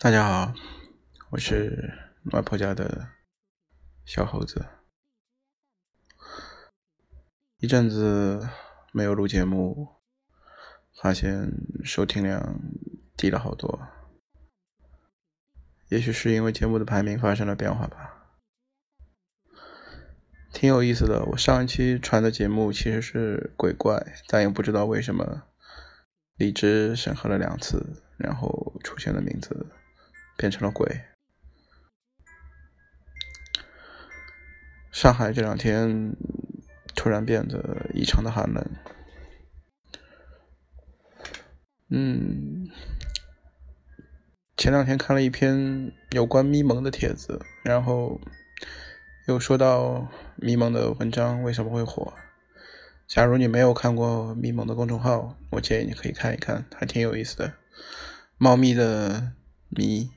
大家好，我是外婆家的小猴子。一阵子没有录节目，发现收听量低了好多。也许是因为节目的排名发生了变化吧，挺有意思的。我上一期传的节目其实是鬼怪，但也不知道为什么荔枝审核了两次，然后出现了名字。变成了鬼。上海这两天突然变得异常的寒冷。嗯，前两天看了一篇有关咪蒙的帖子，然后又说到咪蒙的文章为什么会火。假如你没有看过咪蒙的公众号，我建议你可以看一看，还挺有意思的。猫咪的咪。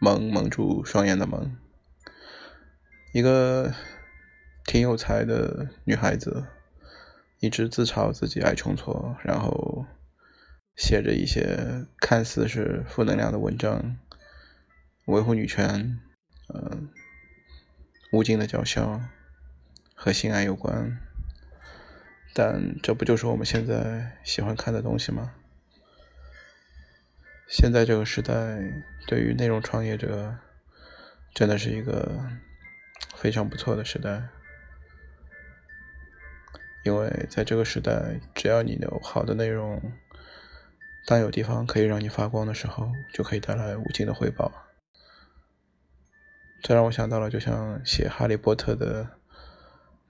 蒙蒙住双眼的蒙，一个挺有才的女孩子，一直自嘲自己爱冲错，然后写着一些看似是负能量的文章，维护女权，嗯，无尽的叫嚣和性爱有关，但这不就是我们现在喜欢看的东西吗？现在这个时代，对于内容创业者，真的是一个非常不错的时代。因为在这个时代，只要你有好的内容，当有地方可以让你发光的时候，就可以带来无尽的回报。这让我想到了，就像写《哈利波特》的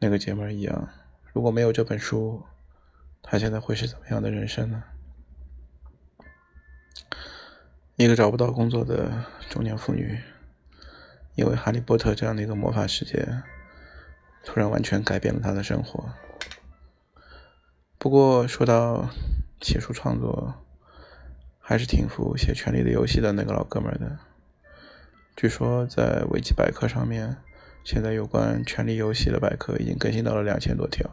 那个姐妹一样，如果没有这本书，她现在会是怎么样的人生呢？一个找不到工作的中年妇女，因为《哈利波特》这样的一个魔法世界，突然完全改变了她的生活。不过说到写书创作，还是挺服写《权力的游戏》的那个老哥们的。据说在维基百科上面，现在有关《权力游戏》的百科已经更新到了两千多条。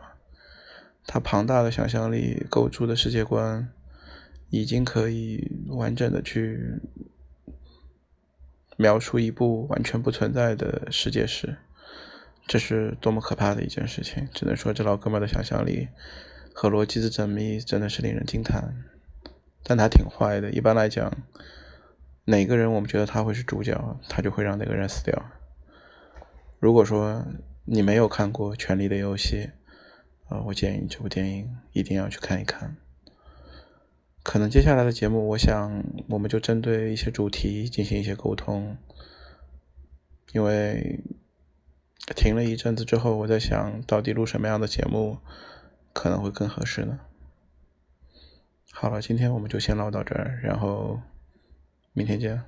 他庞大的想象力构筑的世界观。已经可以完整的去描述一部完全不存在的世界史，这是多么可怕的一件事情！只能说这老哥们的想象力和逻辑的缜密真的是令人惊叹。但他挺坏的，一般来讲，哪个人我们觉得他会是主角，他就会让那个人死掉。如果说你没有看过《权力的游戏》，啊，我建议这部电影一定要去看一看。可能接下来的节目，我想我们就针对一些主题进行一些沟通，因为停了一阵子之后，我在想到底录什么样的节目可能会更合适呢？好了，今天我们就先唠到这儿，然后明天见。